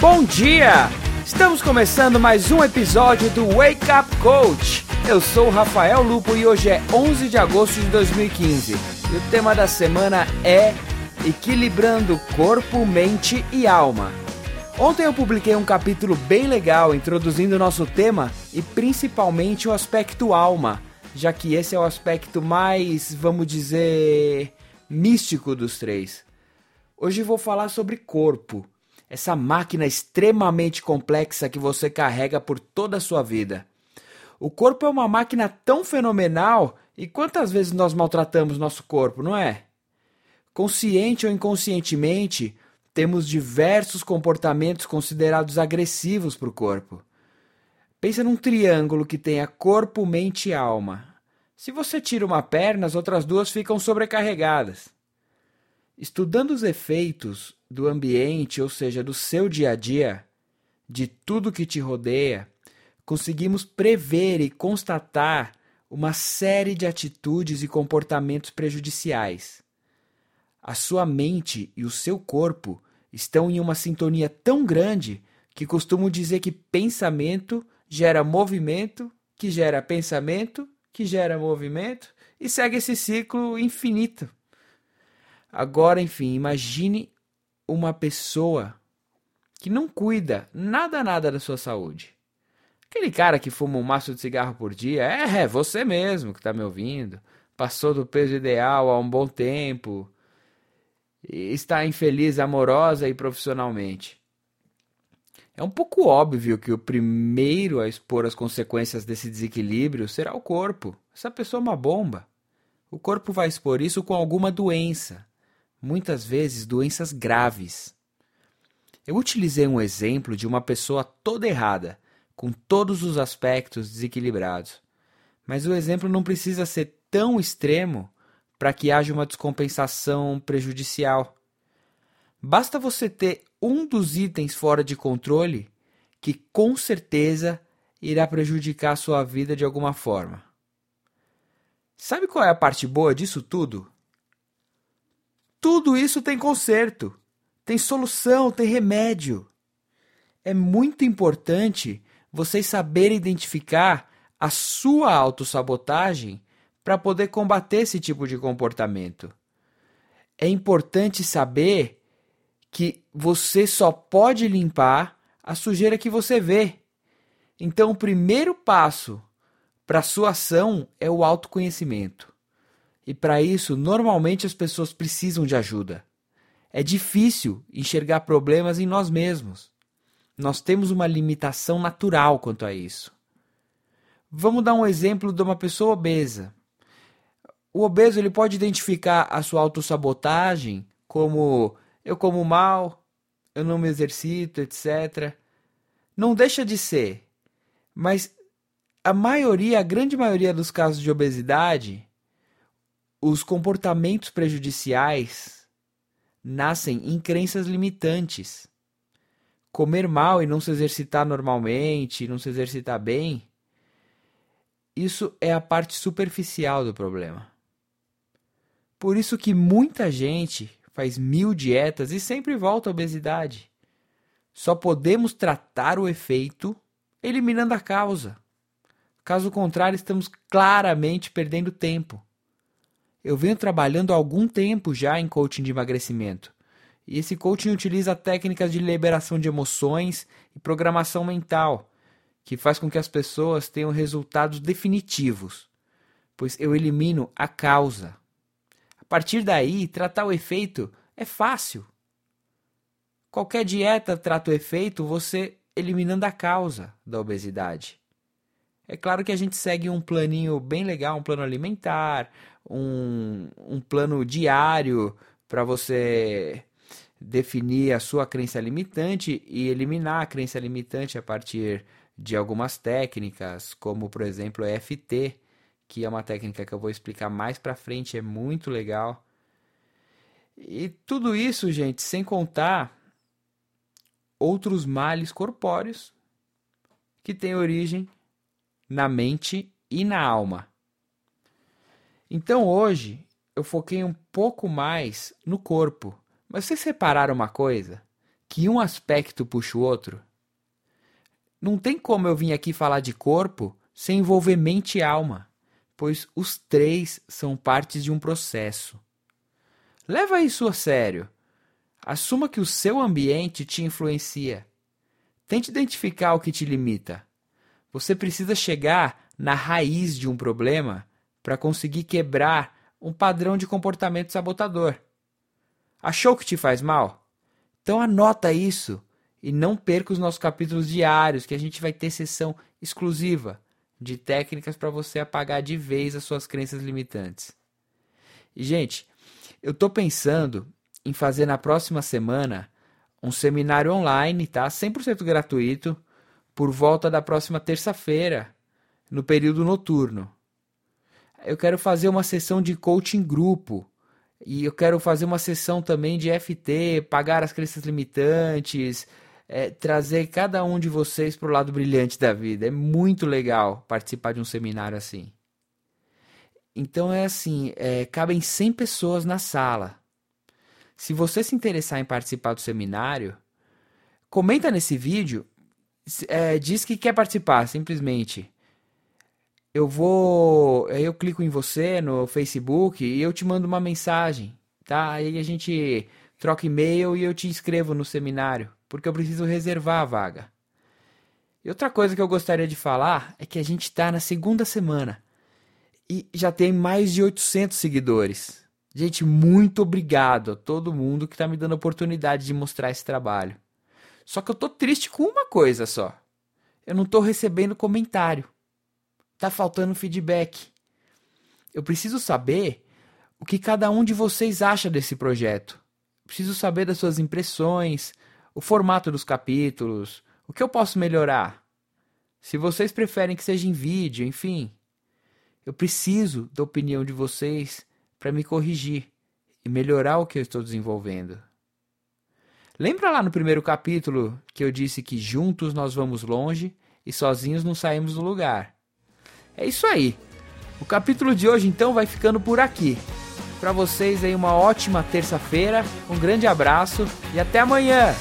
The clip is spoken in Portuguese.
Bom dia! Estamos começando mais um episódio do Wake Up Coach. Eu sou o Rafael Lupo e hoje é 11 de agosto de 2015. E o tema da semana é Equilibrando Corpo, Mente e Alma. Ontem eu publiquei um capítulo bem legal introduzindo o nosso tema e principalmente o aspecto alma, já que esse é o aspecto mais, vamos dizer, místico dos três. Hoje vou falar sobre corpo, essa máquina extremamente complexa que você carrega por toda a sua vida. O corpo é uma máquina tão fenomenal e quantas vezes nós maltratamos nosso corpo, não é? Consciente ou inconscientemente, temos diversos comportamentos considerados agressivos para o corpo. Pensa num triângulo que tenha corpo, mente e alma. Se você tira uma perna, as outras duas ficam sobrecarregadas. Estudando os efeitos do ambiente, ou seja, do seu dia a dia, de tudo que te rodeia, conseguimos prever e constatar uma série de atitudes e comportamentos prejudiciais. A sua mente e o seu corpo estão em uma sintonia tão grande que costumo dizer que pensamento gera movimento, que gera pensamento, que gera movimento e segue esse ciclo infinito. Agora, enfim, imagine uma pessoa que não cuida nada nada da sua saúde. Aquele cara que fuma um maço de cigarro por dia, é, é você mesmo que está me ouvindo. Passou do peso ideal há um bom tempo. Está infeliz amorosa e profissionalmente. É um pouco óbvio que o primeiro a expor as consequências desse desequilíbrio será o corpo. Essa pessoa é uma bomba. O corpo vai expor isso com alguma doença, muitas vezes doenças graves. Eu utilizei um exemplo de uma pessoa toda errada com todos os aspectos desequilibrados. Mas o exemplo não precisa ser tão extremo para que haja uma descompensação prejudicial. Basta você ter um dos itens fora de controle que com certeza irá prejudicar a sua vida de alguma forma. Sabe qual é a parte boa disso tudo? Tudo isso tem conserto, tem solução, tem remédio. É muito importante vocês saberem identificar a sua autossabotagem para poder combater esse tipo de comportamento. É importante saber que você só pode limpar a sujeira que você vê. Então, o primeiro passo para a sua ação é o autoconhecimento. E para isso, normalmente as pessoas precisam de ajuda. É difícil enxergar problemas em nós mesmos. Nós temos uma limitação natural quanto a isso. Vamos dar um exemplo de uma pessoa obesa. O obeso ele pode identificar a sua autossabotagem como eu como mal, eu não me exercito, etc. Não deixa de ser, mas a maioria, a grande maioria dos casos de obesidade, os comportamentos prejudiciais nascem em crenças limitantes comer mal e não se exercitar normalmente, não se exercitar bem, isso é a parte superficial do problema. Por isso que muita gente faz mil dietas e sempre volta à obesidade. Só podemos tratar o efeito eliminando a causa. Caso contrário, estamos claramente perdendo tempo. Eu venho trabalhando há algum tempo já em coaching de emagrecimento. E esse coaching utiliza técnicas de liberação de emoções e programação mental, que faz com que as pessoas tenham resultados definitivos, pois eu elimino a causa. A partir daí, tratar o efeito é fácil. Qualquer dieta trata o efeito você eliminando a causa da obesidade. É claro que a gente segue um planinho bem legal, um plano alimentar, um, um plano diário para você definir a sua crença limitante e eliminar a crença limitante a partir de algumas técnicas, como por exemplo o EFT, que é uma técnica que eu vou explicar mais para frente, é muito legal. E tudo isso, gente, sem contar outros males corpóreos que têm origem na mente e na alma. Então hoje eu foquei um pouco mais no corpo, Mas vocês separaram uma coisa? Que um aspecto puxa o outro? Não tem como eu vir aqui falar de corpo sem envolver mente e alma, pois os três são partes de um processo. Leva isso a sério. Assuma que o seu ambiente te influencia. Tente identificar o que te limita. Você precisa chegar na raiz de um problema para conseguir quebrar um padrão de comportamento sabotador. Achou que te faz mal? Então anota isso e não perca os nossos capítulos diários, que a gente vai ter sessão exclusiva de técnicas para você apagar de vez as suas crenças limitantes. E gente, eu estou pensando em fazer na próxima semana um seminário online, tá? 100% gratuito, por volta da próxima terça-feira, no período noturno. Eu quero fazer uma sessão de coaching grupo e eu quero fazer uma sessão também de FT, pagar as crenças limitantes, é, trazer cada um de vocês para o lado brilhante da vida. É muito legal participar de um seminário assim. Então é assim, é, cabem 100 pessoas na sala. Se você se interessar em participar do seminário, comenta nesse vídeo, é, diz que quer participar, simplesmente. Eu vou, eu clico em você no Facebook e eu te mando uma mensagem, tá? Aí a gente troca e-mail e eu te inscrevo no seminário porque eu preciso reservar a vaga. E outra coisa que eu gostaria de falar é que a gente está na segunda semana e já tem mais de 800 seguidores. Gente, muito obrigado a todo mundo que está me dando a oportunidade de mostrar esse trabalho. Só que eu tô triste com uma coisa só. Eu não tô recebendo comentário. Tá faltando feedback. Eu preciso saber o que cada um de vocês acha desse projeto. Preciso saber das suas impressões, o formato dos capítulos, o que eu posso melhorar. Se vocês preferem que seja em vídeo, enfim. Eu preciso da opinião de vocês para me corrigir e melhorar o que eu estou desenvolvendo. Lembra lá no primeiro capítulo que eu disse que juntos nós vamos longe e sozinhos não saímos do lugar? É isso aí. O capítulo de hoje então vai ficando por aqui. Para vocês aí uma ótima terça-feira, um grande abraço e até amanhã.